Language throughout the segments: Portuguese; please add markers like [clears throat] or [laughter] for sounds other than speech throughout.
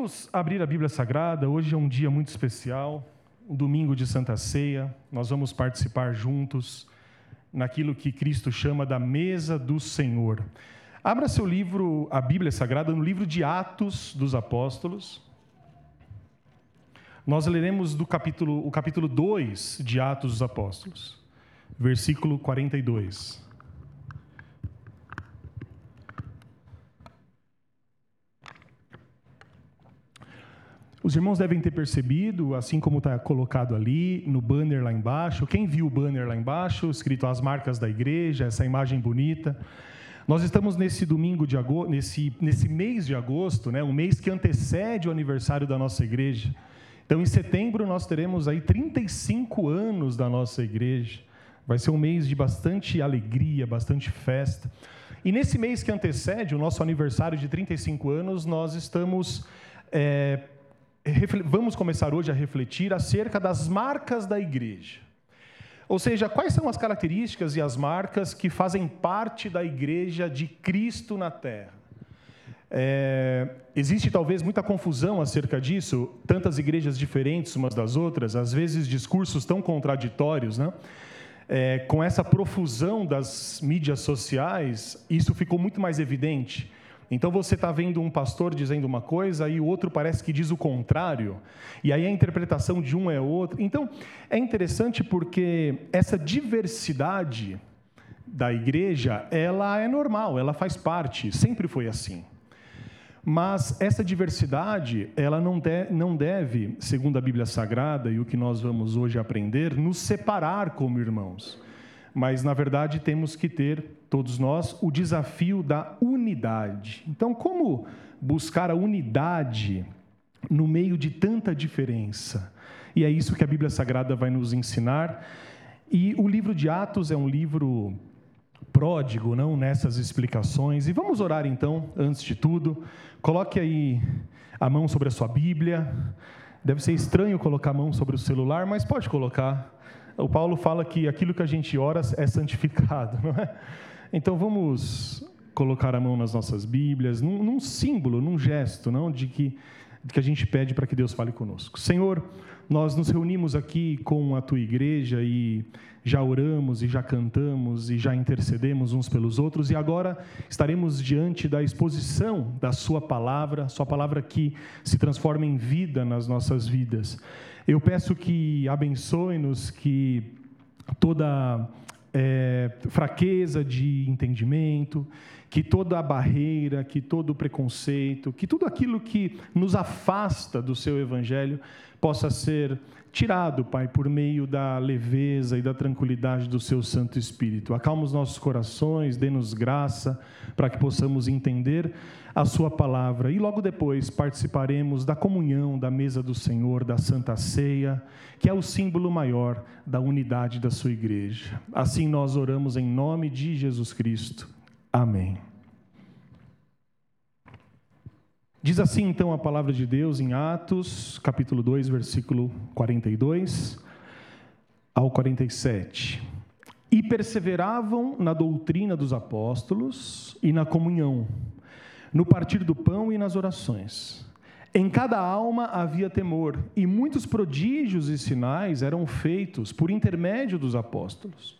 Vamos abrir a Bíblia Sagrada. Hoje é um dia muito especial, um domingo de Santa Ceia. Nós vamos participar juntos naquilo que Cristo chama da mesa do Senhor. Abra seu livro, a Bíblia Sagrada, no livro de Atos dos Apóstolos. Nós leremos do capítulo, o capítulo 2 de Atos dos Apóstolos, versículo 42. Os irmãos devem ter percebido, assim como está colocado ali no banner lá embaixo, quem viu o banner lá embaixo, escrito as marcas da igreja, essa imagem bonita. Nós estamos nesse domingo de agosto, nesse, nesse mês de agosto, né, um mês que antecede o aniversário da nossa igreja. Então, em setembro, nós teremos aí 35 anos da nossa igreja. Vai ser um mês de bastante alegria, bastante festa. E nesse mês que antecede o nosso aniversário de 35 anos, nós estamos é, vamos começar hoje a refletir acerca das marcas da igreja. Ou seja, quais são as características e as marcas que fazem parte da igreja de Cristo na terra? É, existe talvez muita confusão acerca disso, tantas igrejas diferentes umas das outras, às vezes discursos tão contraditórios, né? É, com essa profusão das mídias sociais, isso ficou muito mais evidente. Então você está vendo um pastor dizendo uma coisa e o outro parece que diz o contrário, e aí a interpretação de um é outra. Então é interessante porque essa diversidade da igreja, ela é normal, ela faz parte, sempre foi assim. Mas essa diversidade, ela não, de, não deve, segundo a Bíblia Sagrada e o que nós vamos hoje aprender, nos separar como irmãos. Mas, na verdade, temos que ter todos nós, o desafio da unidade. Então, como buscar a unidade no meio de tanta diferença? E é isso que a Bíblia Sagrada vai nos ensinar. E o livro de Atos é um livro pródigo, não nessas explicações. E vamos orar então, antes de tudo. Coloque aí a mão sobre a sua Bíblia. Deve ser estranho colocar a mão sobre o celular, mas pode colocar. O Paulo fala que aquilo que a gente ora é santificado, [laughs] não é? Então vamos colocar a mão nas nossas Bíblias, num, num símbolo, num gesto, não, de que, de que a gente pede para que Deus fale conosco. Senhor, nós nos reunimos aqui com a tua igreja e já oramos e já cantamos e já intercedemos uns pelos outros e agora estaremos diante da exposição da Sua palavra, Sua palavra que se transforma em vida nas nossas vidas. Eu peço que abençoe-nos, que toda é, fraqueza de entendimento, que toda a barreira, que todo o preconceito, que tudo aquilo que nos afasta do seu evangelho possa ser tirado, Pai, por meio da leveza e da tranquilidade do seu Santo Espírito. Acalma os nossos corações, dê-nos graça para que possamos entender a Sua palavra e logo depois participaremos da comunhão da mesa do Senhor, da Santa Ceia, que é o símbolo maior da unidade da Sua igreja. Assim nós oramos em nome de Jesus Cristo. Amém. Diz assim então a palavra de Deus em Atos, capítulo 2, versículo 42 ao 47. E perseveravam na doutrina dos apóstolos e na comunhão, no partir do pão e nas orações. Em cada alma havia temor, e muitos prodígios e sinais eram feitos por intermédio dos apóstolos.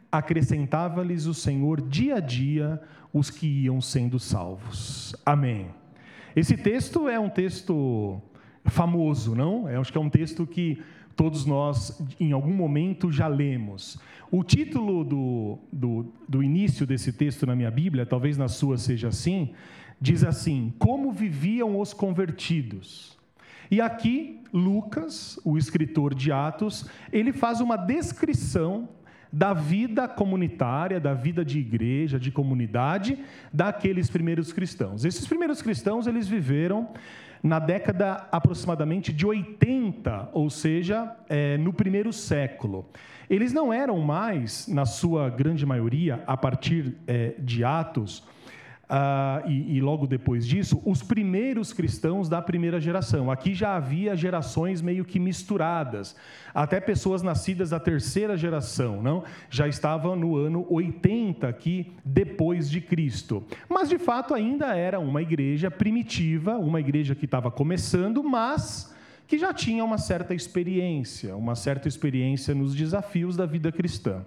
acrescentava-lhes o Senhor dia a dia os que iam sendo salvos. Amém. Esse texto é um texto famoso, não? Eu acho que é um texto que todos nós, em algum momento, já lemos. O título do, do, do início desse texto na minha Bíblia, talvez na sua seja assim, diz assim: Como viviam os convertidos. E aqui, Lucas, o escritor de Atos, ele faz uma descrição da vida comunitária, da vida de igreja, de comunidade daqueles primeiros cristãos. Esses primeiros cristãos, eles viveram na década aproximadamente de 80, ou seja, é, no primeiro século. Eles não eram mais, na sua grande maioria, a partir é, de Atos, ah, e, e, logo depois disso, os primeiros cristãos da primeira geração. Aqui já havia gerações meio que misturadas. Até pessoas nascidas da terceira geração, não? Já estavam no ano 80 aqui depois de Cristo. Mas de fato ainda era uma igreja primitiva, uma igreja que estava começando, mas que já tinha uma certa experiência, uma certa experiência nos desafios da vida cristã.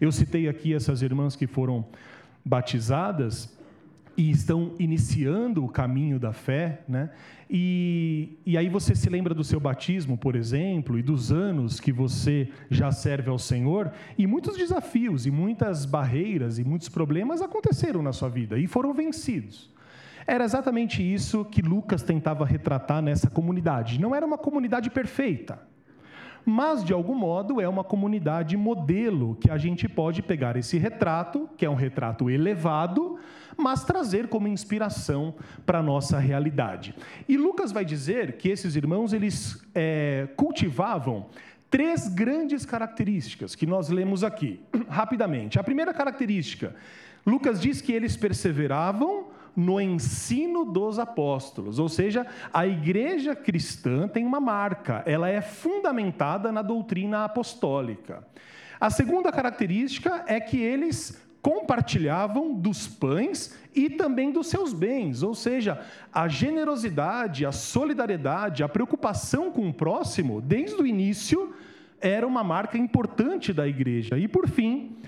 Eu citei aqui essas irmãs que foram batizadas e estão iniciando o caminho da fé, né? E, e aí você se lembra do seu batismo, por exemplo, e dos anos que você já serve ao Senhor, e muitos desafios, e muitas barreiras, e muitos problemas aconteceram na sua vida e foram vencidos. Era exatamente isso que Lucas tentava retratar nessa comunidade. Não era uma comunidade perfeita, mas de algum modo é uma comunidade modelo que a gente pode pegar esse retrato, que é um retrato elevado, mas trazer como inspiração para a nossa realidade. E Lucas vai dizer que esses irmãos eles é, cultivavam três grandes características que nós lemos aqui, [clears throat] rapidamente. A primeira característica, Lucas diz que eles perseveravam no ensino dos apóstolos, ou seja, a igreja cristã tem uma marca, ela é fundamentada na doutrina apostólica. A segunda característica é que eles compartilhavam dos pães e também dos seus bens, ou seja, a generosidade, a solidariedade, a preocupação com o próximo, desde o início, era uma marca importante da igreja. E por fim,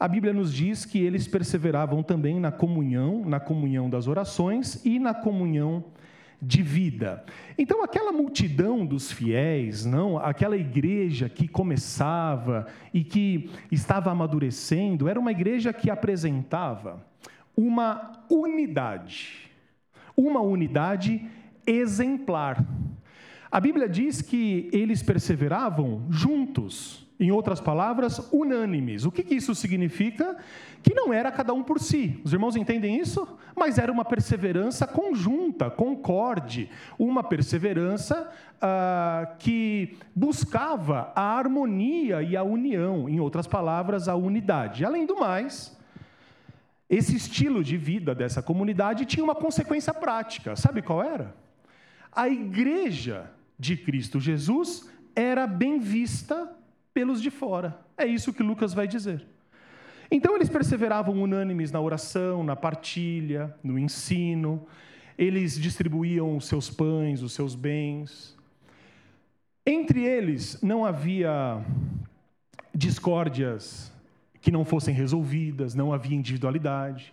a Bíblia nos diz que eles perseveravam também na comunhão, na comunhão das orações e na comunhão de vida. Então, aquela multidão dos fiéis, não, aquela igreja que começava e que estava amadurecendo, era uma igreja que apresentava uma unidade, uma unidade exemplar. A Bíblia diz que eles perseveravam juntos, em outras palavras, unânimes. O que, que isso significa? Que não era cada um por si. Os irmãos entendem isso? Mas era uma perseverança conjunta, concorde, uma perseverança ah, que buscava a harmonia e a união, em outras palavras, a unidade. Além do mais, esse estilo de vida dessa comunidade tinha uma consequência prática. Sabe qual era? A igreja de Cristo Jesus era bem vista pelos de fora. É isso que Lucas vai dizer. Então eles perseveravam unânimes na oração, na partilha, no ensino, eles distribuíam os seus pães, os seus bens. Entre eles não havia discórdias que não fossem resolvidas, não havia individualidade.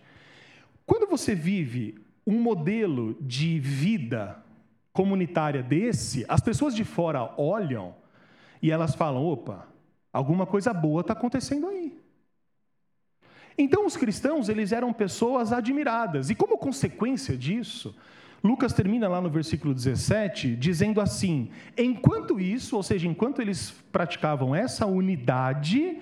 Quando você vive um modelo de vida comunitária desse, as pessoas de fora olham e elas falam: opa, alguma coisa boa está acontecendo aí. Então os cristãos, eles eram pessoas admiradas. E como consequência disso, Lucas termina lá no versículo 17 dizendo assim: enquanto isso, ou seja, enquanto eles praticavam essa unidade,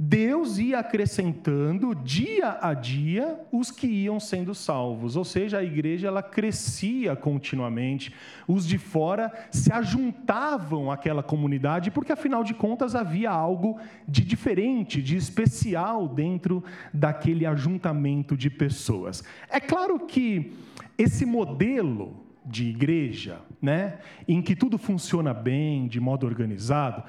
Deus ia acrescentando dia a dia os que iam sendo salvos, ou seja, a igreja ela crescia continuamente. Os de fora se ajuntavam àquela comunidade, porque afinal de contas havia algo de diferente, de especial dentro daquele ajuntamento de pessoas. É claro que esse modelo de igreja, né, em que tudo funciona bem, de modo organizado,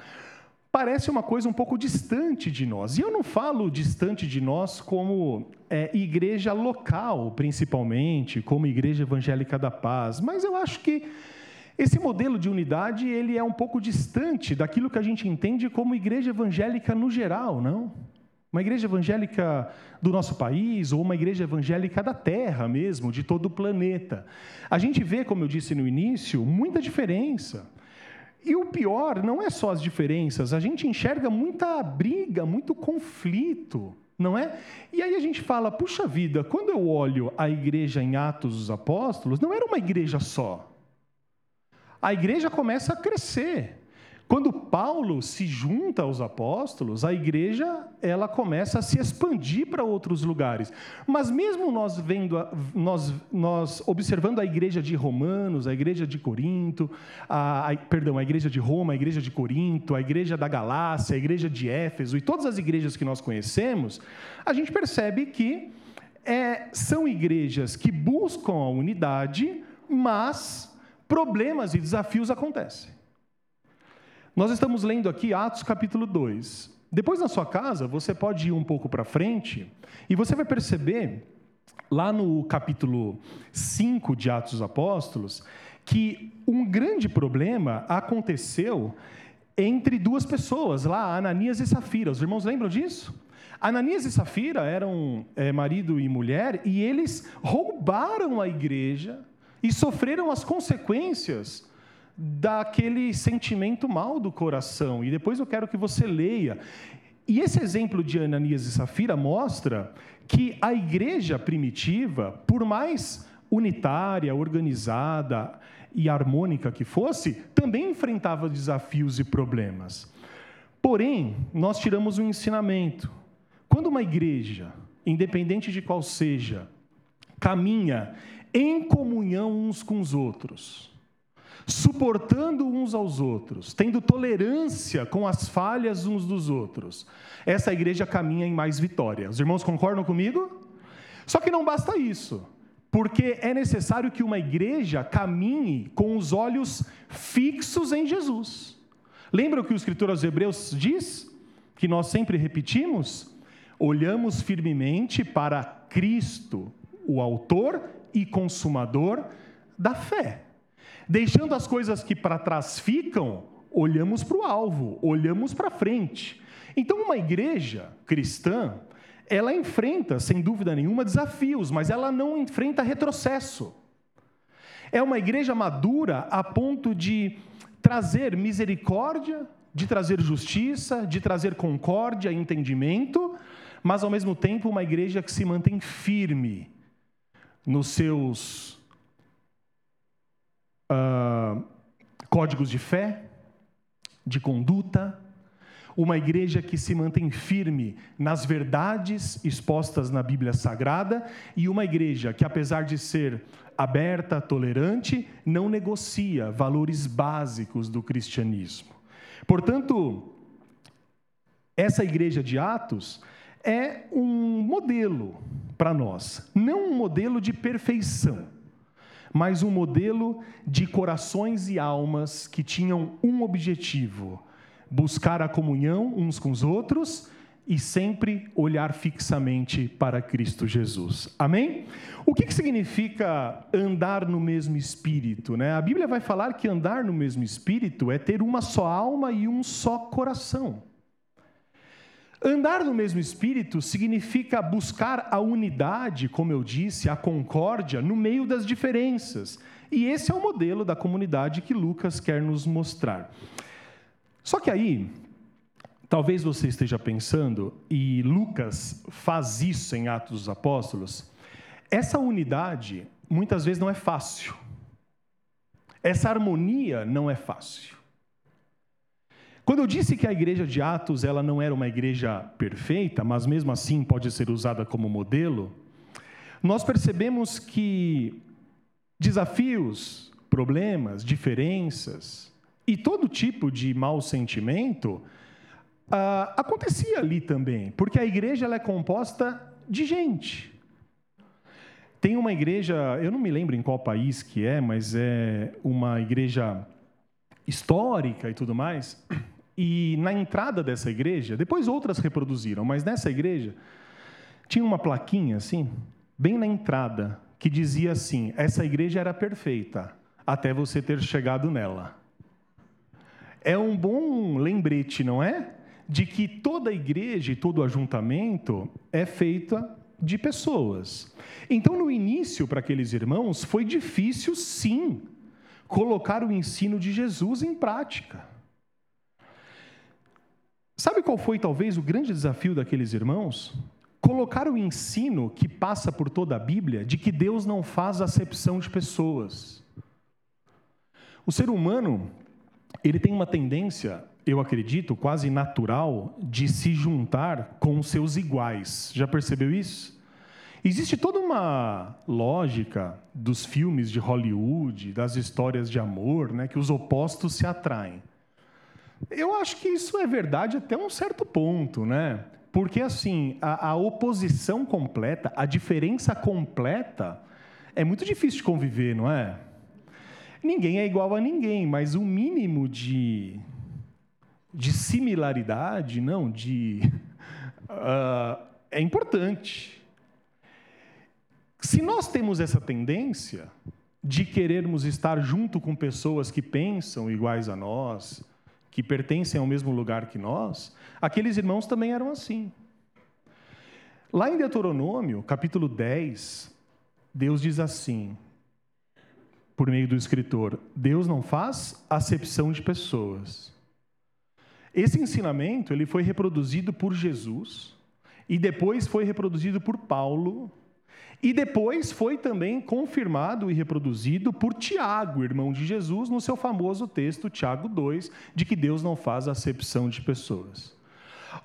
parece uma coisa um pouco distante de nós. E eu não falo distante de nós como é, igreja local, principalmente, como igreja evangélica da paz, mas eu acho que esse modelo de unidade ele é um pouco distante daquilo que a gente entende como igreja evangélica no geral, não? Uma igreja evangélica do nosso país ou uma igreja evangélica da Terra mesmo, de todo o planeta. A gente vê, como eu disse no início, muita diferença. E o pior não é só as diferenças, a gente enxerga muita briga, muito conflito, não é? E aí a gente fala, puxa vida, quando eu olho a igreja em Atos dos Apóstolos, não era uma igreja só. A igreja começa a crescer. Quando Paulo se junta aos apóstolos, a igreja ela começa a se expandir para outros lugares. Mas mesmo nós vendo, nós, nós observando a igreja de Romanos, a igreja de Corinto, a, a, perdão, a igreja de Roma, a igreja de Corinto, a igreja da Galácia, a igreja de Éfeso e todas as igrejas que nós conhecemos, a gente percebe que é, são igrejas que buscam a unidade, mas problemas e desafios acontecem. Nós estamos lendo aqui Atos capítulo 2. Depois na sua casa, você pode ir um pouco para frente e você vai perceber, lá no capítulo 5 de Atos dos Apóstolos, que um grande problema aconteceu entre duas pessoas, lá, Ananias e Safira. Os irmãos lembram disso? Ananias e Safira eram é, marido e mulher e eles roubaram a igreja e sofreram as consequências daquele sentimento mal do coração. E depois eu quero que você leia. E esse exemplo de Ananias e Safira mostra que a igreja primitiva, por mais unitária, organizada e harmônica que fosse, também enfrentava desafios e problemas. Porém, nós tiramos um ensinamento. Quando uma igreja, independente de qual seja, caminha em comunhão uns com os outros, suportando uns aos outros, tendo tolerância com as falhas uns dos outros, essa igreja caminha em mais vitória. Os irmãos concordam comigo? Só que não basta isso, porque é necessário que uma igreja caminhe com os olhos fixos em Jesus. Lembra o que o escritor aos Hebreus diz? Que nós sempre repetimos? Olhamos firmemente para Cristo, o Autor e Consumador da fé. Deixando as coisas que para trás ficam, olhamos para o alvo, olhamos para frente. Então, uma igreja cristã, ela enfrenta, sem dúvida nenhuma, desafios, mas ela não enfrenta retrocesso. É uma igreja madura a ponto de trazer misericórdia, de trazer justiça, de trazer concórdia, entendimento, mas ao mesmo tempo uma igreja que se mantém firme nos seus uh, códigos de fé, de conduta, uma igreja que se mantém firme nas verdades expostas na Bíblia Sagrada e uma igreja que, apesar de ser aberta, tolerante, não negocia valores básicos do cristianismo. Portanto, essa igreja de Atos é um modelo para nós, não um modelo de perfeição mas um modelo de corações e almas que tinham um objetivo: buscar a comunhão uns com os outros e sempre olhar fixamente para Cristo Jesus. Amém? O que, que significa andar no mesmo espírito? Né? A Bíblia vai falar que andar no mesmo espírito é ter uma só alma e um só coração. Andar no mesmo espírito significa buscar a unidade, como eu disse, a concórdia no meio das diferenças. E esse é o modelo da comunidade que Lucas quer nos mostrar. Só que aí, talvez você esteja pensando, e Lucas faz isso em Atos dos Apóstolos, essa unidade muitas vezes não é fácil. Essa harmonia não é fácil. Quando eu disse que a igreja de Atos ela não era uma igreja perfeita, mas mesmo assim pode ser usada como modelo, nós percebemos que desafios, problemas, diferenças e todo tipo de mau sentimento ah, acontecia ali também, porque a igreja ela é composta de gente. Tem uma igreja, eu não me lembro em qual país que é, mas é uma igreja histórica e tudo mais, e na entrada dessa igreja, depois outras reproduziram, mas nessa igreja, tinha uma plaquinha assim, bem na entrada, que dizia assim: essa igreja era perfeita, até você ter chegado nela. É um bom lembrete, não é? De que toda igreja e todo ajuntamento é feita de pessoas. Então, no início, para aqueles irmãos, foi difícil, sim, colocar o ensino de Jesus em prática. Sabe qual foi talvez o grande desafio daqueles irmãos? Colocar o ensino que passa por toda a Bíblia de que Deus não faz acepção de pessoas. O ser humano, ele tem uma tendência, eu acredito, quase natural, de se juntar com seus iguais. Já percebeu isso? Existe toda uma lógica dos filmes de Hollywood, das histórias de amor, né, que os opostos se atraem. Eu acho que isso é verdade até um certo ponto, né? Porque, assim, a, a oposição completa, a diferença completa, é muito difícil de conviver, não é? Ninguém é igual a ninguém, mas o mínimo de, de similaridade, não, de. Uh, [laughs] é importante. Se nós temos essa tendência de querermos estar junto com pessoas que pensam iguais a nós, que pertencem ao mesmo lugar que nós, aqueles irmãos também eram assim. Lá em Deuteronômio, capítulo 10, Deus diz assim: por meio do escritor, Deus não faz acepção de pessoas. Esse ensinamento ele foi reproduzido por Jesus e depois foi reproduzido por Paulo e depois foi também confirmado e reproduzido por Tiago, irmão de Jesus, no seu famoso texto Tiago 2, de que Deus não faz acepção de pessoas.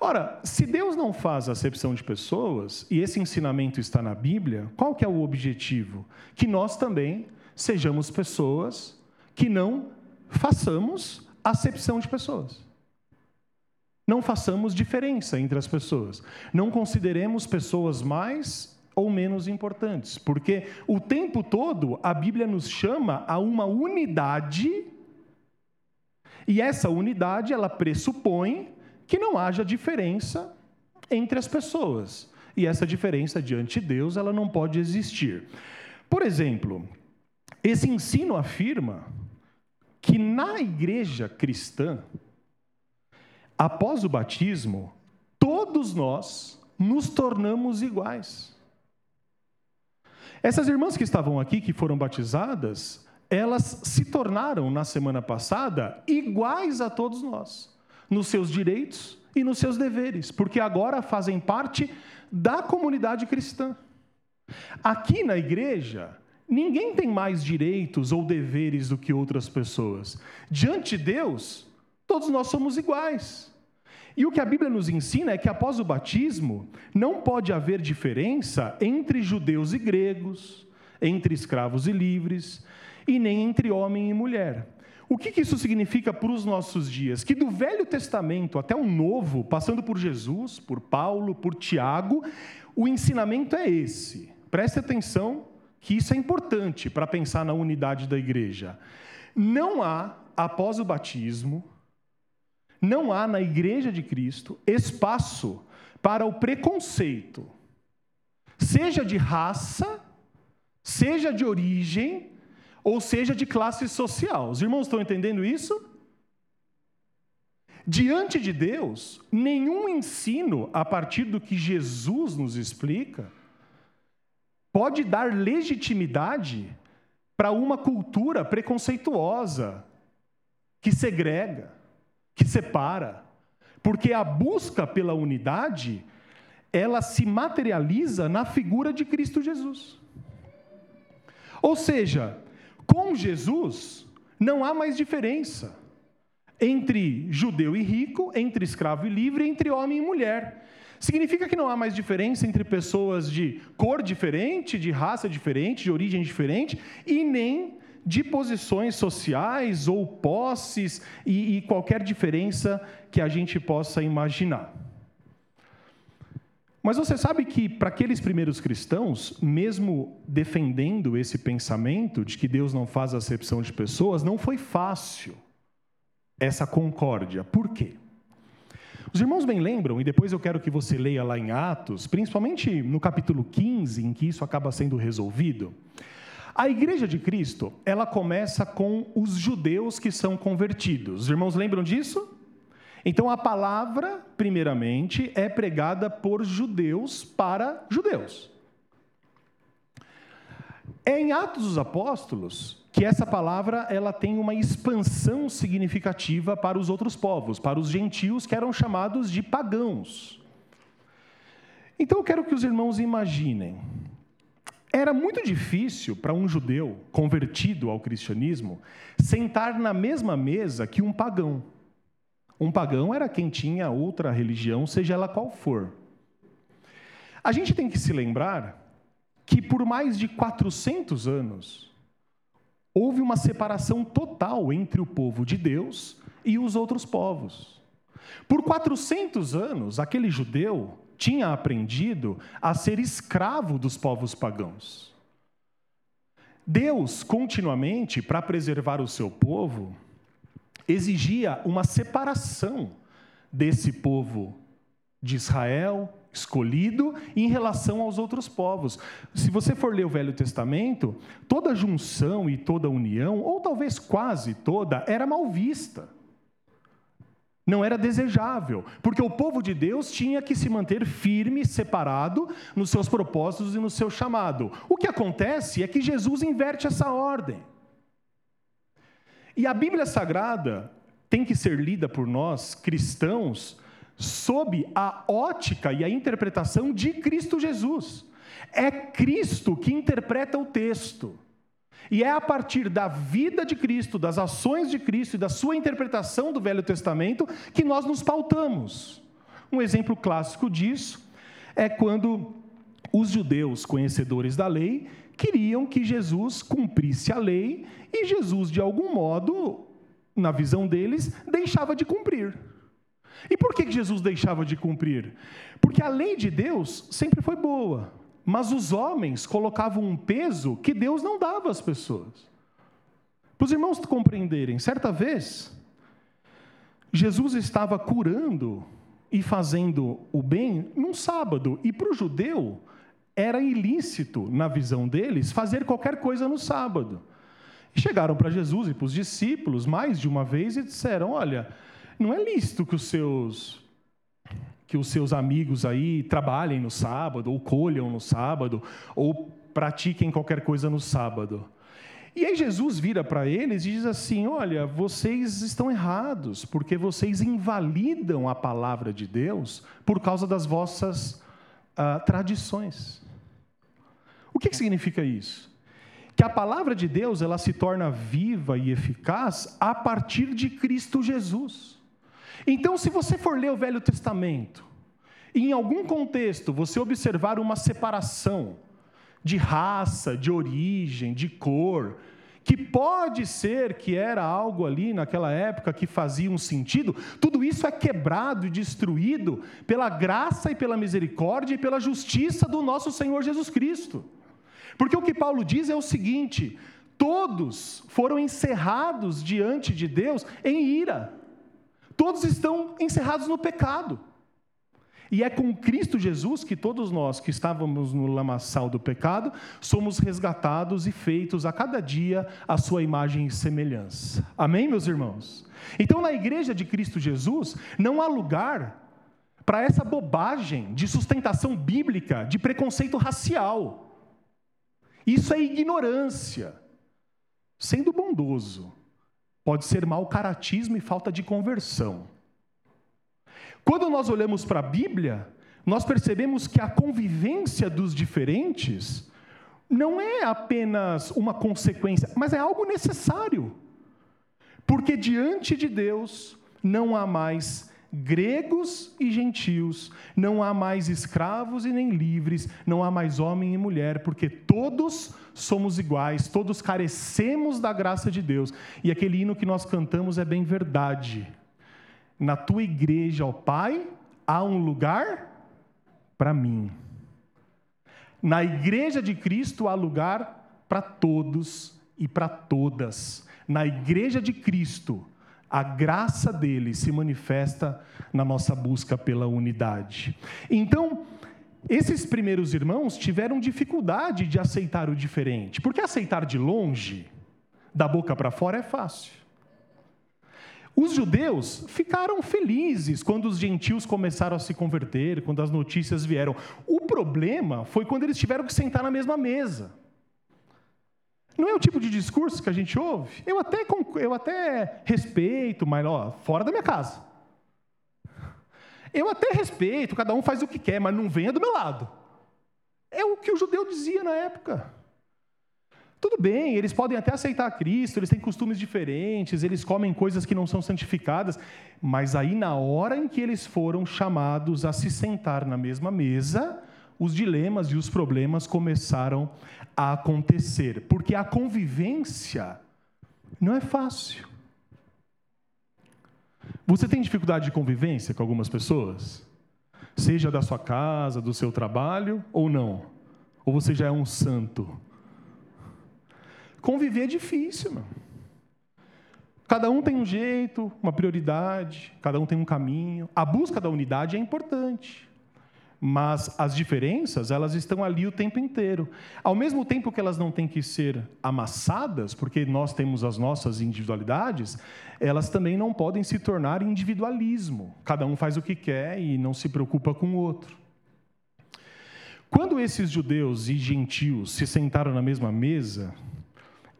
Ora, se Deus não faz acepção de pessoas, e esse ensinamento está na Bíblia, qual que é o objetivo? Que nós também sejamos pessoas que não façamos acepção de pessoas. Não façamos diferença entre as pessoas. Não consideremos pessoas mais ou menos importantes, porque o tempo todo a Bíblia nos chama a uma unidade e essa unidade ela pressupõe que não haja diferença entre as pessoas. E essa diferença diante de Deus, ela não pode existir. Por exemplo, esse ensino afirma que na igreja cristã, após o batismo, todos nós nos tornamos iguais. Essas irmãs que estavam aqui, que foram batizadas, elas se tornaram, na semana passada, iguais a todos nós, nos seus direitos e nos seus deveres, porque agora fazem parte da comunidade cristã. Aqui na igreja, Ninguém tem mais direitos ou deveres do que outras pessoas. Diante de Deus, todos nós somos iguais. E o que a Bíblia nos ensina é que após o batismo, não pode haver diferença entre judeus e gregos, entre escravos e livres, e nem entre homem e mulher. O que isso significa para os nossos dias? Que do Velho Testamento até o Novo, passando por Jesus, por Paulo, por Tiago, o ensinamento é esse. Preste atenção que isso é importante para pensar na unidade da igreja. Não há, após o batismo, não há na igreja de Cristo espaço para o preconceito, seja de raça, seja de origem, ou seja de classe social. Os irmãos estão entendendo isso? Diante de Deus, nenhum ensino a partir do que Jesus nos explica pode dar legitimidade para uma cultura preconceituosa, que segrega, que separa. Porque a busca pela unidade, ela se materializa na figura de Cristo Jesus. Ou seja, com Jesus não há mais diferença entre judeu e rico, entre escravo e livre, entre homem e mulher. Significa que não há mais diferença entre pessoas de cor diferente, de raça diferente, de origem diferente, e nem de posições sociais ou posses e, e qualquer diferença que a gente possa imaginar. Mas você sabe que para aqueles primeiros cristãos, mesmo defendendo esse pensamento de que Deus não faz acepção de pessoas, não foi fácil essa concórdia. Por quê? Os irmãos bem lembram, e depois eu quero que você leia lá em Atos, principalmente no capítulo 15, em que isso acaba sendo resolvido. A igreja de Cristo, ela começa com os judeus que são convertidos. Os irmãos lembram disso? Então a palavra, primeiramente, é pregada por judeus para judeus. É em Atos dos Apóstolos que essa palavra ela tem uma expansão significativa para os outros povos, para os gentios que eram chamados de pagãos. Então eu quero que os irmãos imaginem. Era muito difícil para um judeu convertido ao cristianismo sentar na mesma mesa que um pagão. Um pagão era quem tinha outra religião, seja ela qual for. A gente tem que se lembrar que por mais de 400 anos houve uma separação total entre o povo de Deus e os outros povos. Por 400 anos, aquele judeu tinha aprendido a ser escravo dos povos pagãos. Deus, continuamente, para preservar o seu povo, exigia uma separação desse povo de Israel, escolhido, em relação aos outros povos. Se você for ler o Velho Testamento, toda junção e toda união, ou talvez quase toda, era mal vista. Não era desejável, porque o povo de Deus tinha que se manter firme, separado nos seus propósitos e no seu chamado. O que acontece é que Jesus inverte essa ordem. E a Bíblia Sagrada tem que ser lida por nós, cristãos, sob a ótica e a interpretação de Cristo Jesus. É Cristo que interpreta o texto. E é a partir da vida de Cristo, das ações de Cristo e da sua interpretação do Velho Testamento que nós nos pautamos. Um exemplo clássico disso é quando os judeus conhecedores da lei queriam que Jesus cumprisse a lei e Jesus, de algum modo, na visão deles, deixava de cumprir. E por que Jesus deixava de cumprir? Porque a lei de Deus sempre foi boa, mas os homens colocavam um peso que Deus não dava às pessoas. Para os irmãos compreenderem, certa vez, Jesus estava curando e fazendo o bem num sábado, e para o judeu era ilícito, na visão deles, fazer qualquer coisa no sábado. Chegaram para Jesus e para os discípulos mais de uma vez e disseram: Olha, não é lícito que os seus que os seus amigos aí trabalhem no sábado, ou colham no sábado, ou pratiquem qualquer coisa no sábado. E aí Jesus vira para eles e diz assim: Olha, vocês estão errados, porque vocês invalidam a palavra de Deus por causa das vossas uh, tradições. O que, que significa isso? Que a palavra de Deus ela se torna viva e eficaz a partir de Cristo Jesus. Então, se você for ler o Velho Testamento, e em algum contexto você observar uma separação de raça, de origem, de cor, que pode ser que era algo ali naquela época que fazia um sentido, tudo isso é quebrado e destruído pela graça e pela misericórdia e pela justiça do nosso Senhor Jesus Cristo. Porque o que Paulo diz é o seguinte: todos foram encerrados diante de Deus em ira. Todos estão encerrados no pecado. E é com Cristo Jesus que todos nós que estávamos no lamaçal do pecado somos resgatados e feitos a cada dia a sua imagem e semelhança. Amém, meus irmãos? Então, na igreja de Cristo Jesus, não há lugar para essa bobagem de sustentação bíblica, de preconceito racial. Isso é ignorância. Sendo bondoso, pode ser mau caratismo e falta de conversão. Quando nós olhamos para a Bíblia, nós percebemos que a convivência dos diferentes não é apenas uma consequência, mas é algo necessário. Porque diante de Deus não há mais gregos e gentios, não há mais escravos e nem livres, não há mais homem e mulher, porque todos somos iguais, todos carecemos da graça de Deus. E aquele hino que nós cantamos é bem verdade. Na tua igreja, ó Pai, há um lugar para mim. Na igreja de Cristo há lugar para todos e para todas. Na igreja de Cristo a graça dele se manifesta na nossa busca pela unidade. Então, esses primeiros irmãos tiveram dificuldade de aceitar o diferente, porque aceitar de longe, da boca para fora, é fácil. Os judeus ficaram felizes quando os gentios começaram a se converter, quando as notícias vieram. O problema foi quando eles tiveram que sentar na mesma mesa. Não é o tipo de discurso que a gente ouve? Eu até, eu até respeito, mas ó, fora da minha casa. Eu até respeito, cada um faz o que quer, mas não venha do meu lado. É o que o judeu dizia na época. Tudo bem, eles podem até aceitar Cristo, eles têm costumes diferentes, eles comem coisas que não são santificadas, mas aí, na hora em que eles foram chamados a se sentar na mesma mesa, os dilemas e os problemas começaram a acontecer, porque a convivência não é fácil. Você tem dificuldade de convivência com algumas pessoas? Seja da sua casa, do seu trabalho ou não? Ou você já é um santo? Conviver é difícil, mano. Cada um tem um jeito, uma prioridade, cada um tem um caminho. A busca da unidade é importante. Mas as diferenças, elas estão ali o tempo inteiro. Ao mesmo tempo que elas não têm que ser amassadas, porque nós temos as nossas individualidades, elas também não podem se tornar individualismo. Cada um faz o que quer e não se preocupa com o outro. Quando esses judeus e gentios se sentaram na mesma mesa,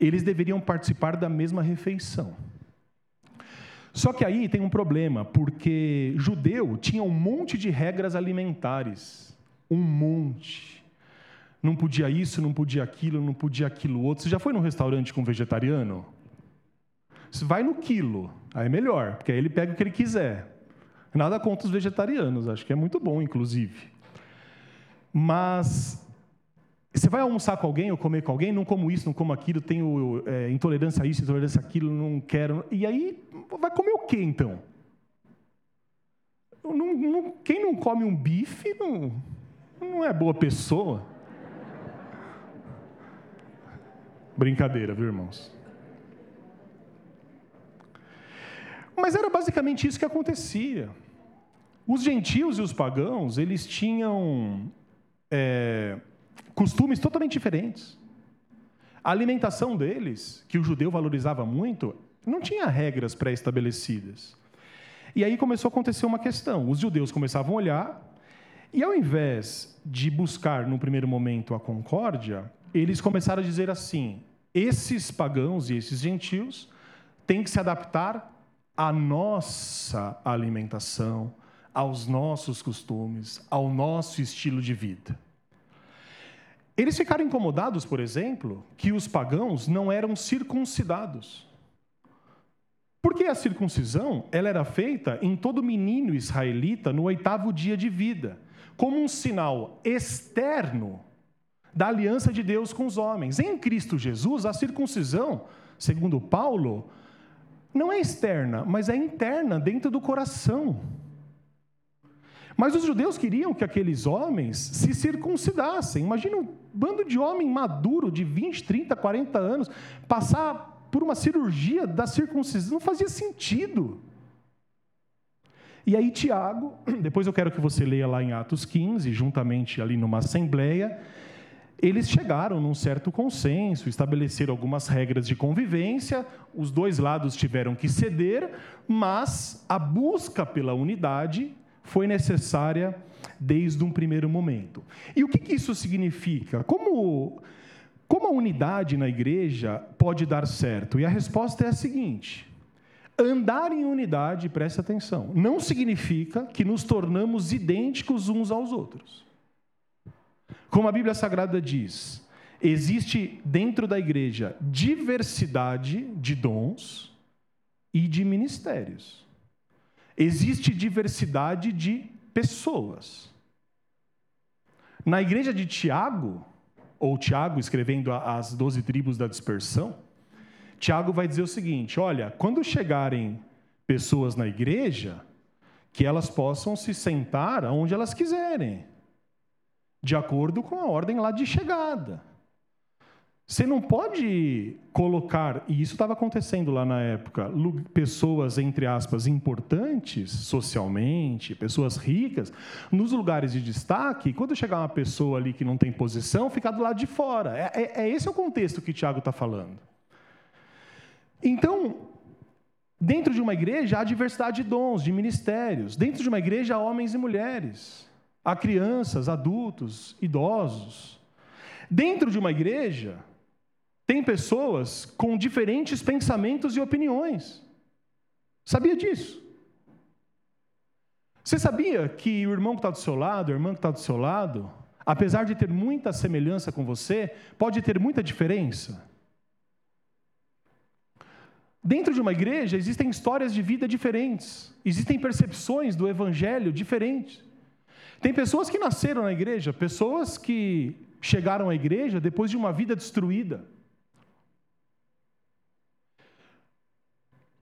eles deveriam participar da mesma refeição. Só que aí tem um problema, porque judeu tinha um monte de regras alimentares. Um monte. Não podia isso, não podia aquilo, não podia aquilo outro. Você já foi num restaurante com vegetariano? Você vai no quilo, aí é melhor, porque aí ele pega o que ele quiser. Nada contra os vegetarianos, acho que é muito bom, inclusive. Mas você vai almoçar com alguém ou comer com alguém, não como isso, não como aquilo, tenho é, intolerância a isso, intolerância àquilo, não quero. E aí, vai comer o quê então? Não, não, quem não come um bife não, não é boa pessoa. Brincadeira, viu, irmãos? Mas era basicamente isso que acontecia. Os gentios e os pagãos, eles tinham. É, costumes totalmente diferentes. A alimentação deles, que o judeu valorizava muito, não tinha regras pré-estabelecidas. E aí começou a acontecer uma questão. Os judeus começavam a olhar, e ao invés de buscar, no primeiro momento, a concórdia, eles começaram a dizer assim: esses pagãos e esses gentios têm que se adaptar à nossa alimentação, aos nossos costumes, ao nosso estilo de vida. Eles ficaram incomodados, por exemplo, que os pagãos não eram circuncidados. Porque a circuncisão ela era feita em todo menino israelita no oitavo dia de vida, como um sinal externo da aliança de Deus com os homens. Em Cristo Jesus, a circuncisão, segundo Paulo, não é externa, mas é interna, dentro do coração. Mas os judeus queriam que aqueles homens se circuncidassem. Imagina um bando de homem maduro, de 20, 30, 40 anos, passar por uma cirurgia da circuncisão. Não fazia sentido. E aí, Tiago, [clears throat] depois eu quero que você leia lá em Atos 15, juntamente ali numa assembleia, eles chegaram num certo consenso, estabeleceram algumas regras de convivência, os dois lados tiveram que ceder, mas a busca pela unidade foi necessária desde um primeiro momento. E o que, que isso significa? Como, como a unidade na igreja pode dar certo? E a resposta é a seguinte: andar em unidade, preste atenção, não significa que nos tornamos idênticos uns aos outros. Como a Bíblia Sagrada diz, existe dentro da igreja diversidade de dons e de ministérios existe diversidade de pessoas. Na igreja de Tiago, ou Tiago escrevendo as doze tribos da dispersão, Tiago vai dizer o seguinte: olha, quando chegarem pessoas na igreja, que elas possam se sentar onde elas quiserem, de acordo com a ordem lá de chegada. Você não pode colocar, e isso estava acontecendo lá na época, pessoas, entre aspas, importantes socialmente, pessoas ricas, nos lugares de destaque, quando chegar uma pessoa ali que não tem posição, ficar do lado de fora. É, é, é esse o contexto que Tiago está falando. Então, dentro de uma igreja há diversidade de dons, de ministérios. Dentro de uma igreja há homens e mulheres, há crianças, adultos, idosos. Dentro de uma igreja, tem pessoas com diferentes pensamentos e opiniões. Sabia disso? Você sabia que o irmão que está do seu lado, a irmã que está do seu lado, apesar de ter muita semelhança com você, pode ter muita diferença. Dentro de uma igreja existem histórias de vida diferentes, existem percepções do evangelho diferentes. Tem pessoas que nasceram na igreja, pessoas que chegaram à igreja depois de uma vida destruída.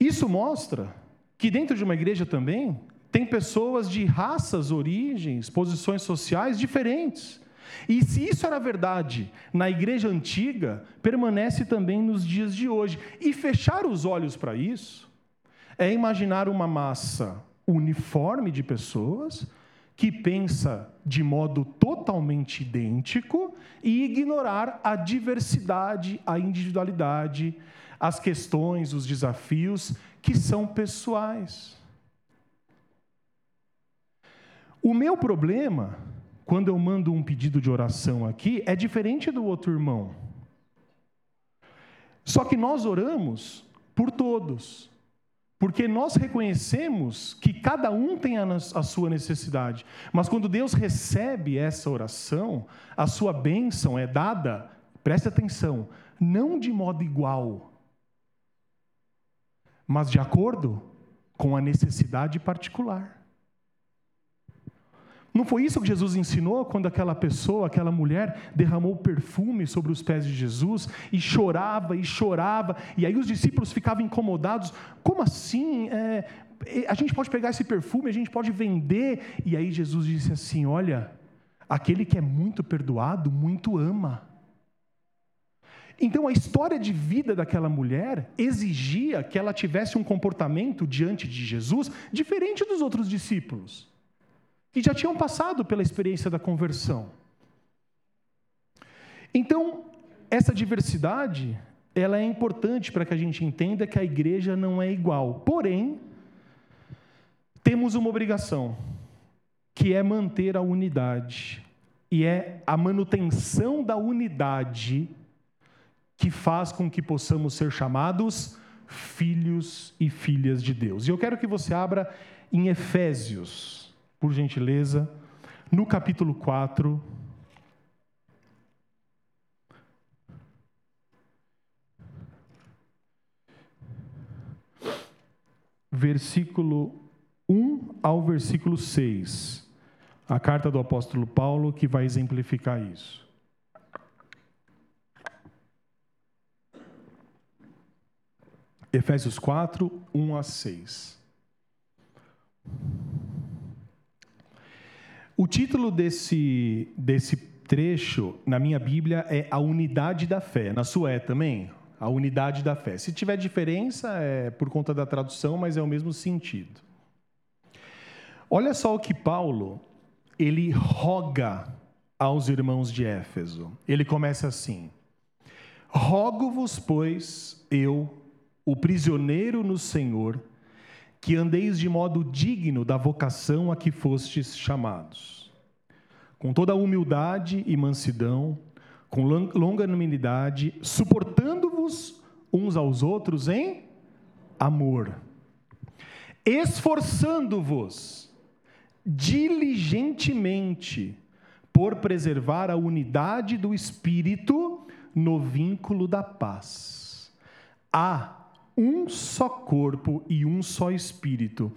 Isso mostra que dentro de uma igreja também tem pessoas de raças, origens, posições sociais diferentes. E se isso era verdade na igreja antiga, permanece também nos dias de hoje. E fechar os olhos para isso é imaginar uma massa uniforme de pessoas que pensa de modo totalmente idêntico e ignorar a diversidade, a individualidade, as questões, os desafios que são pessoais. O meu problema, quando eu mando um pedido de oração aqui, é diferente do outro irmão. Só que nós oramos por todos. Porque nós reconhecemos que cada um tem a, sua necessidade. Mas quando Deus recebe essa oração, a sua bênção é dada, preste atenção, não de modo igual, mas de acordo com a necessidade particular. Não foi isso que Jesus ensinou quando aquela pessoa, aquela mulher, derramou perfume sobre os pés de Jesus e chorava e chorava, e aí os discípulos ficavam incomodados: como assim? É, a gente pode pegar esse perfume, a gente pode vender. E aí Jesus disse assim: olha, aquele que é muito perdoado, muito ama. Então a história de vida daquela mulher exigia que ela tivesse um comportamento diante de Jesus diferente dos outros discípulos que já tinham passado pela experiência da conversão. Então, essa diversidade, ela é importante para que a gente entenda que a igreja não é igual. Porém, temos uma obrigação, que é manter a unidade. E é a manutenção da unidade que faz com que possamos ser chamados filhos e filhas de Deus. E eu quero que você abra em Efésios por gentileza, no capítulo 4. Versículo 1 ao versículo 6. A carta do apóstolo Paulo que vai exemplificar isso. Efésios 4, 1 a 6. O título desse, desse trecho na minha Bíblia é A Unidade da Fé. Na sua é também? A Unidade da Fé. Se tiver diferença, é por conta da tradução, mas é o mesmo sentido. Olha só o que Paulo ele roga aos irmãos de Éfeso. Ele começa assim: Rogo-vos, pois, eu, o prisioneiro no Senhor, que andeis de modo digno da vocação a que fostes chamados, com toda humildade e mansidão, com longanimidade, suportando-vos uns aos outros em amor, esforçando-vos diligentemente por preservar a unidade do espírito no vínculo da paz. Há um só corpo e um só espírito,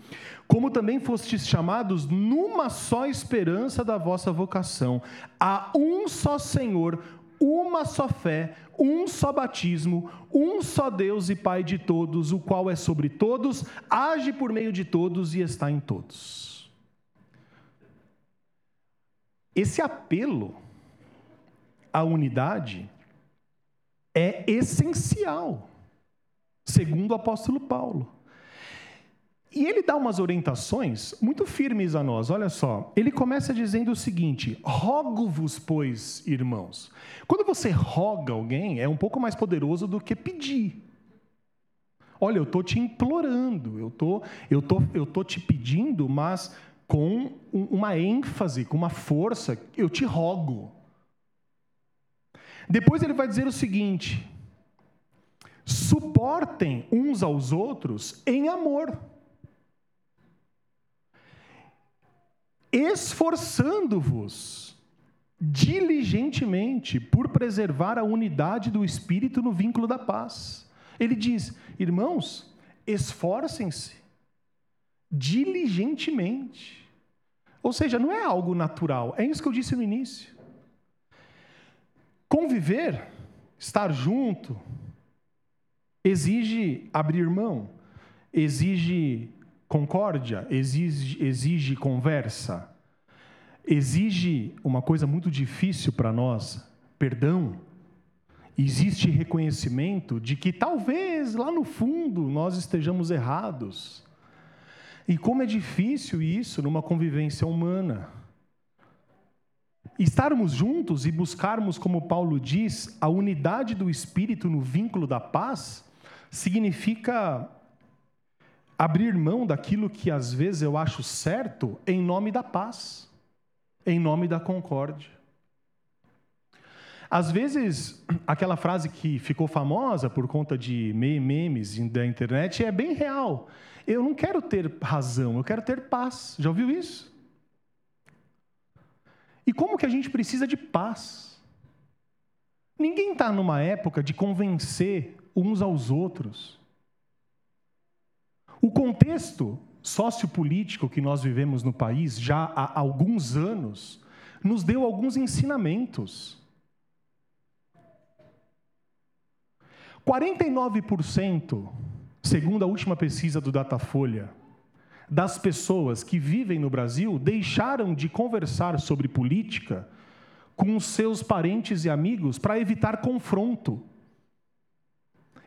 como também fostes chamados numa só esperança da vossa vocação, a um só Senhor, uma só fé, um só batismo, um só Deus e Pai de todos, o qual é sobre todos, age por meio de todos e está em todos. Esse apelo à unidade é essencial segundo o apóstolo Paulo. E ele dá umas orientações muito firmes a nós. Olha só, ele começa dizendo o seguinte: rogo-vos, pois, irmãos. Quando você roga alguém, é um pouco mais poderoso do que pedir. Olha, eu estou te implorando, eu tô, eu tô, eu tô te pedindo, mas com uma ênfase, com uma força, eu te rogo. Depois ele vai dizer o seguinte: suportem uns aos outros em amor, esforçando-vos diligentemente por preservar a unidade do espírito no vínculo da paz. Ele diz: irmãos, esforcem-se diligentemente. Ou seja, não é algo natural, é isso que eu disse no início. Conviver, estar junto, exige abrir mão, exige concórdia, exige, exige conversa, exige uma coisa muito difícil para nós: perdão. Existe reconhecimento de que talvez lá no fundo nós estejamos errados. E como é difícil isso numa convivência humana. Estarmos juntos e buscarmos, como Paulo diz, a unidade do espírito no vínculo da paz, significa abrir mão daquilo que às vezes eu acho certo em nome da paz, em nome da concórdia. Às vezes, aquela frase que ficou famosa por conta de memes da internet é bem real. Eu não quero ter razão, eu quero ter paz. Já ouviu isso? E como que a gente precisa de paz? Ninguém está numa época de convencer uns aos outros. O contexto sociopolítico que nós vivemos no país já há alguns anos nos deu alguns ensinamentos. 49%, segundo a última pesquisa do Datafolha, das pessoas que vivem no Brasil deixaram de conversar sobre política com os seus parentes e amigos para evitar confronto.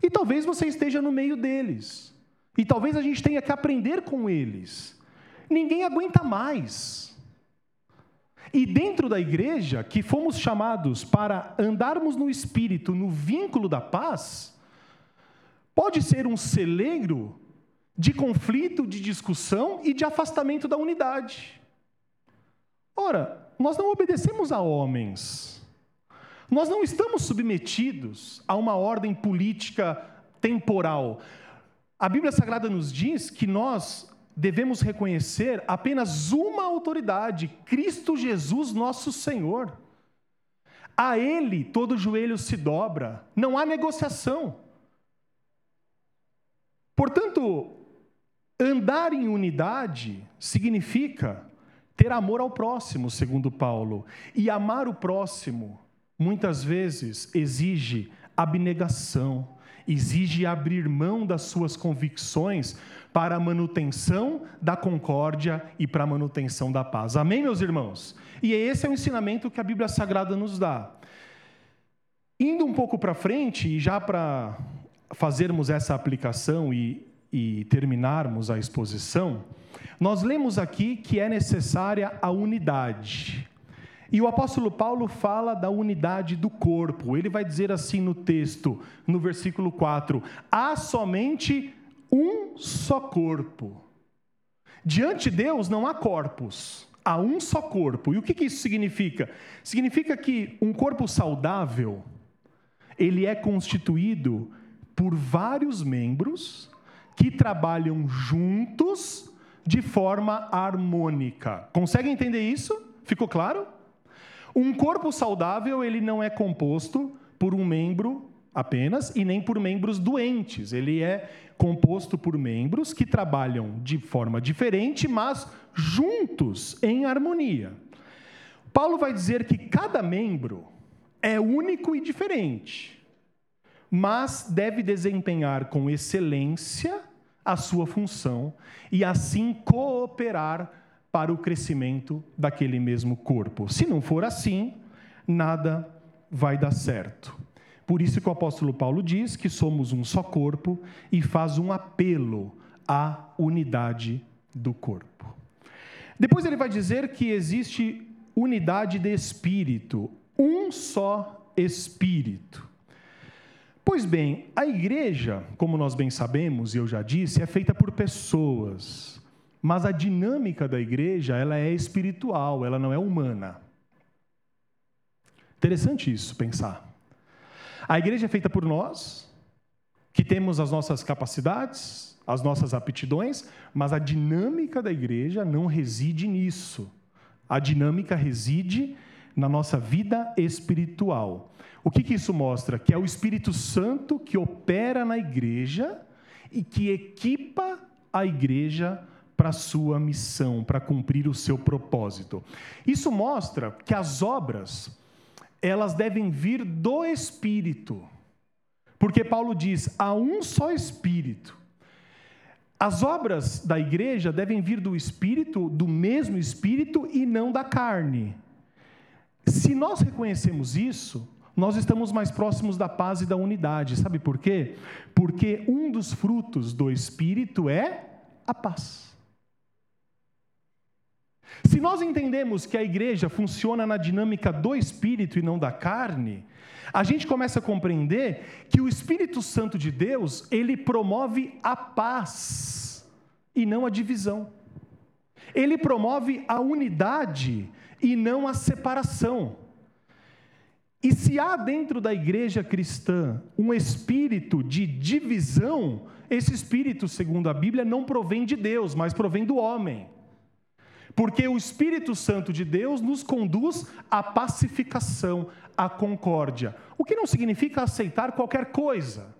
E talvez você esteja no meio deles. E talvez a gente tenha que aprender com eles. Ninguém aguenta mais. E dentro da igreja, que fomos chamados para andarmos no espírito, no vínculo da paz, pode ser um celeiro de conflito, de discussão e de afastamento da unidade. Ora, nós não obedecemos a homens. Nós não estamos submetidos a uma ordem política temporal. A Bíblia Sagrada nos diz que nós devemos reconhecer apenas uma autoridade, Cristo Jesus, nosso Senhor. A Ele todo joelho se dobra, não há negociação. Portanto, andar em unidade significa ter amor ao próximo, segundo Paulo. E amar o próximo, muitas vezes, exige abnegação, exige abrir mão das suas convicções para a manutenção da concórdia e para a manutenção da paz. Amém, meus irmãos? E esse é o ensinamento que a Bíblia Sagrada nos dá. Indo um pouco para frente, e já para fazermos essa aplicação e, e terminarmos a exposição, nós lemos aqui que é necessária a unidade. E o apóstolo Paulo fala da unidade do corpo. Ele vai dizer assim no texto, no versículo 4: há somente um só corpo. Diante de Deus não há corpos, há um só corpo. E o que isso significa? Significa que um corpo saudável, ele é constituído por vários membros que trabalham juntos de forma harmônica. Consegue entender isso? Ficou claro? Um corpo saudável, ele não é composto por um membro apenas e nem por membros doentes. Ele é composto por membros que trabalham de forma diferente, mas juntos, em harmonia. Paulo vai dizer que cada membro é único e diferente, mas deve desempenhar com excelência a sua função e assim cooperar para o crescimento daquele mesmo corpo. Se não for assim, nada vai dar certo. Por isso que o apóstolo Paulo diz que somos um só corpo e faz um apelo à unidade do corpo. Depois ele vai dizer que existe unidade de espírito, um só espírito. Pois bem, a igreja, como nós bem sabemos e eu já disse, é feita por pessoas. Mas a dinâmica da igreja, ela é espiritual, ela não é humana. Interessante isso, pensar. A igreja é feita por nós, que temos as nossas capacidades, as nossas aptidões, mas a dinâmica da igreja não reside nisso. A dinâmica reside na nossa vida espiritual. O que, que isso mostra? Que é o Espírito Santo que opera na igreja e que equipa a igreja para a sua missão, para cumprir o seu propósito. Isso mostra que as obras, elas devem vir do Espírito. Porque Paulo diz: há um só Espírito. As obras da igreja devem vir do Espírito, do mesmo Espírito e não da carne. Se nós reconhecemos isso, nós estamos mais próximos da paz e da unidade. Sabe por quê? Porque um dos frutos do Espírito é a paz. Se nós entendemos que a igreja funciona na dinâmica do espírito e não da carne, a gente começa a compreender que o Espírito Santo de Deus, ele promove a paz e não a divisão. Ele promove a unidade e não a separação. E se há dentro da igreja cristã um espírito de divisão, esse espírito, segundo a Bíblia, não provém de Deus, mas provém do homem. Porque o Espírito Santo de Deus nos conduz à pacificação, à concórdia. O que não significa aceitar qualquer coisa,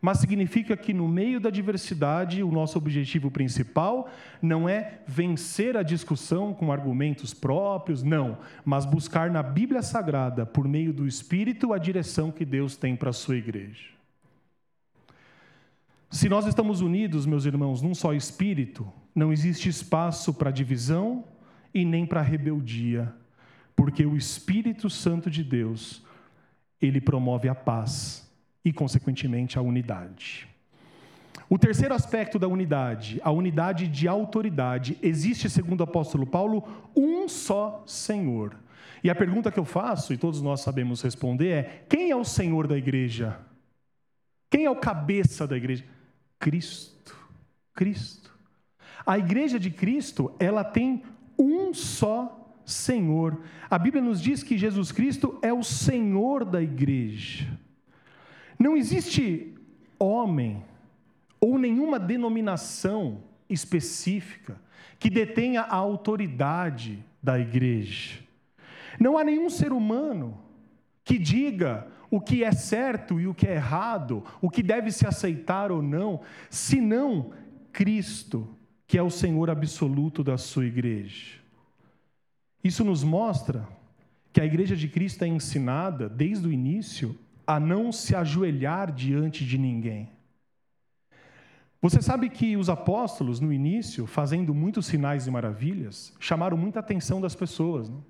mas significa que no meio da diversidade, o nosso objetivo principal não é vencer a discussão com argumentos próprios, não, mas buscar na Bíblia Sagrada, por meio do Espírito, a direção que Deus tem para a sua igreja. Se nós estamos unidos, meus irmãos, num só espírito, não existe espaço para divisão e nem para rebeldia, porque o Espírito Santo de Deus, ele promove a paz e, consequentemente, a unidade. O terceiro aspecto da unidade, a unidade de autoridade, existe, segundo o apóstolo Paulo, um só Senhor. E a pergunta que eu faço, e todos nós sabemos responder, é: quem é o Senhor da igreja? Quem é o cabeça da igreja? Cristo. Cristo. A igreja de Cristo, ela tem um só Senhor. A Bíblia nos diz que Jesus Cristo é o Senhor da igreja. Não existe homem ou nenhuma denominação específica que detenha a autoridade da igreja. Não há nenhum ser humano que diga o que é certo e o que é errado, o que deve se aceitar ou não, senão Cristo, que é o Senhor absoluto da sua igreja. Isso nos mostra que a igreja de Cristo é ensinada, desde o início, a não se ajoelhar diante de ninguém. Você sabe que os apóstolos, no início, fazendo muitos sinais e maravilhas, chamaram muita atenção das pessoas. Não?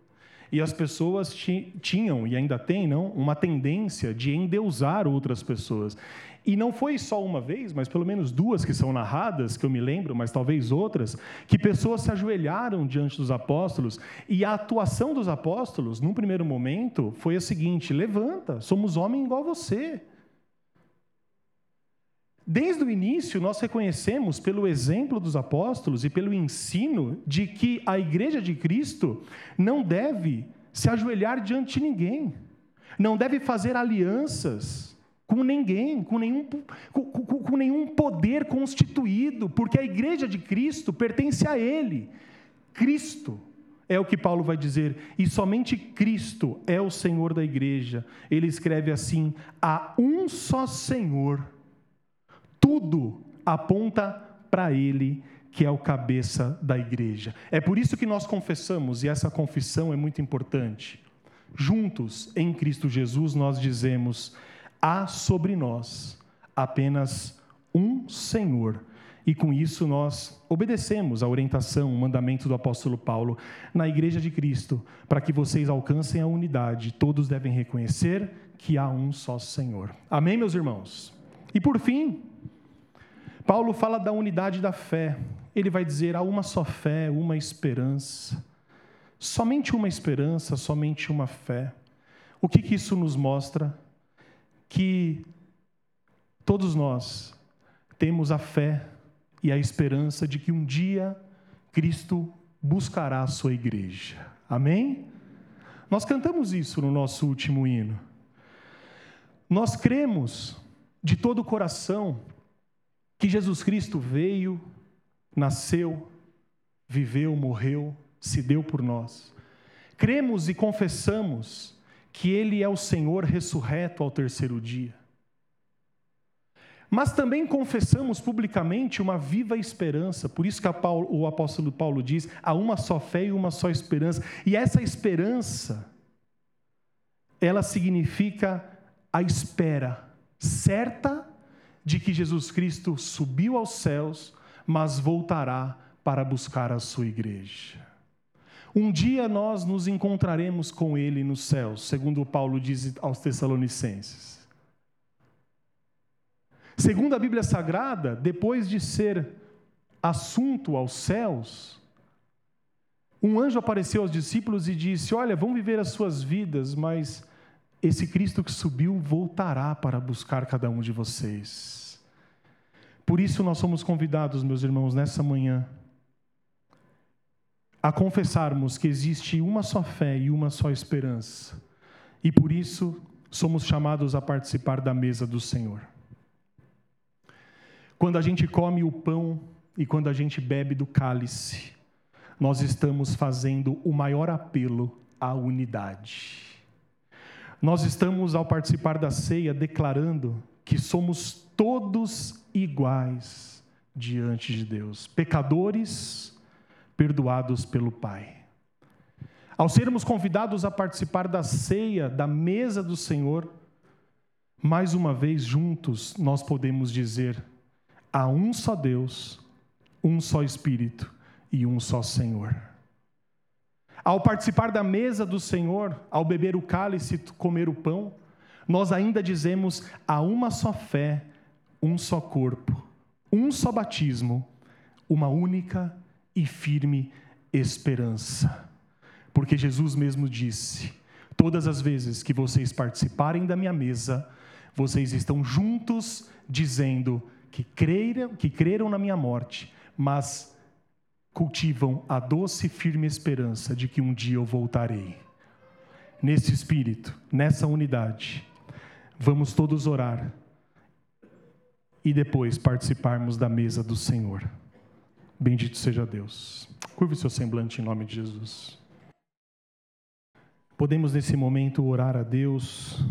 E as pessoas tinham, e ainda têm, não, uma tendência de endeusar outras pessoas. E não foi só uma vez, mas pelo menos duas que são narradas, que eu me lembro, mas talvez outras, que pessoas se ajoelharam diante dos apóstolos, e a atuação dos apóstolos, num primeiro momento, foi a seguinte: levanta, somos homem igual você. Desde o início, nós reconhecemos, pelo exemplo dos apóstolos e pelo ensino, de que a igreja de Cristo não deve se ajoelhar diante de ninguém, não deve fazer alianças com ninguém, com nenhum, com, com, com nenhum poder constituído, porque a igreja de Cristo pertence a Ele. Cristo é o que Paulo vai dizer, e somente Cristo é o Senhor da igreja. Ele escreve assim: há um só Senhor tudo aponta para Ele, que é o cabeça da igreja. É por isso que nós confessamos, e essa confissão é muito importante. Juntos, em Cristo Jesus, nós dizemos: há sobre nós apenas um Senhor. E com isso nós obedecemos a orientação, o mandamento do apóstolo Paulo na igreja de Cristo, para que vocês alcancem a unidade. Todos devem reconhecer que há um só Senhor. Amém, meus irmãos? E por fim, Paulo fala da unidade da fé. Ele vai dizer: há uma só fé, uma esperança. Somente uma esperança, somente uma fé. O que, que isso nos mostra? Que todos nós temos a fé e a esperança de que um dia Cristo buscará a sua igreja. Amém? Nós cantamos isso no nosso último hino. Nós cremos de todo o coração que Jesus Cristo veio, nasceu, viveu, morreu, se deu por nós. cremos e confessamos que Ele é o Senhor ressurreto ao terceiro dia. Mas também confessamos publicamente uma viva esperança, por isso que Paulo, o apóstolo Paulo diz: há uma só fé e uma só esperança. E essa esperança, ela significa a espera certa de que Jesus Cristo subiu aos céus, mas voltará para buscar a sua igreja. Um dia nós nos encontraremos com Ele nos céus, segundo Paulo diz aos Tessalonicenses. Segundo a Bíblia Sagrada, depois de ser assunto aos céus, um anjo apareceu aos discípulos e disse: Olha, vão viver as suas vidas, mas esse Cristo que subiu voltará para buscar cada um de vocês. Por isso nós somos convidados, meus irmãos, nessa manhã, a confessarmos que existe uma só fé e uma só esperança. E por isso somos chamados a participar da mesa do Senhor. Quando a gente come o pão e quando a gente bebe do cálice, nós estamos fazendo o maior apelo à unidade. Nós estamos, ao participar da ceia, declarando que somos todos iguais diante de Deus, pecadores perdoados pelo Pai. Ao sermos convidados a participar da ceia, da mesa do Senhor, mais uma vez juntos nós podemos dizer: há um só Deus, um só Espírito e um só Senhor. Ao participar da mesa do Senhor, ao beber o cálice e comer o pão, nós ainda dizemos: há uma só fé, um só corpo, um só batismo, uma única e firme esperança. Porque Jesus mesmo disse: Todas as vezes que vocês participarem da minha mesa, vocês estão juntos dizendo que creram, que creram na minha morte, mas cultivam a doce e firme esperança de que um dia eu voltarei. Nesse espírito, nessa unidade, vamos todos orar e depois participarmos da mesa do Senhor. Bendito seja Deus. Curve o seu semblante em nome de Jesus. Podemos nesse momento orar a Deus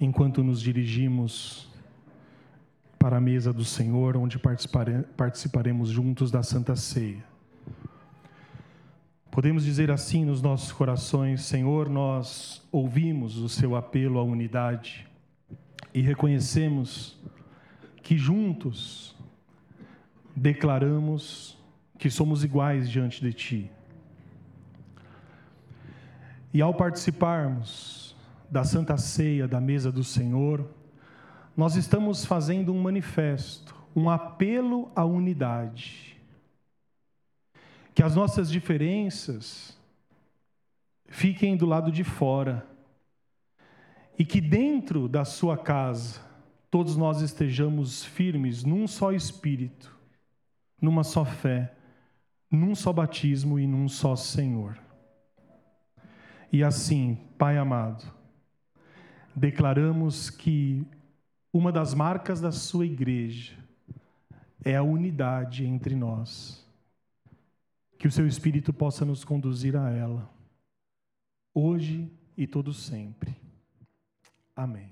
enquanto nos dirigimos para a mesa do Senhor, onde participaremos juntos da Santa Ceia. Podemos dizer assim nos nossos corações: Senhor, nós ouvimos o seu apelo à unidade e reconhecemos que juntos declaramos que somos iguais diante de Ti. E ao participarmos da Santa Ceia, da mesa do Senhor, nós estamos fazendo um manifesto, um apelo à unidade. Que as nossas diferenças fiquem do lado de fora e que dentro da sua casa todos nós estejamos firmes num só espírito numa só fé, num só batismo e num só Senhor. E assim, Pai amado, declaramos que uma das marcas da Sua igreja é a unidade entre nós. Que o Seu Espírito possa nos conduzir a ela, hoje e todo sempre. Amém.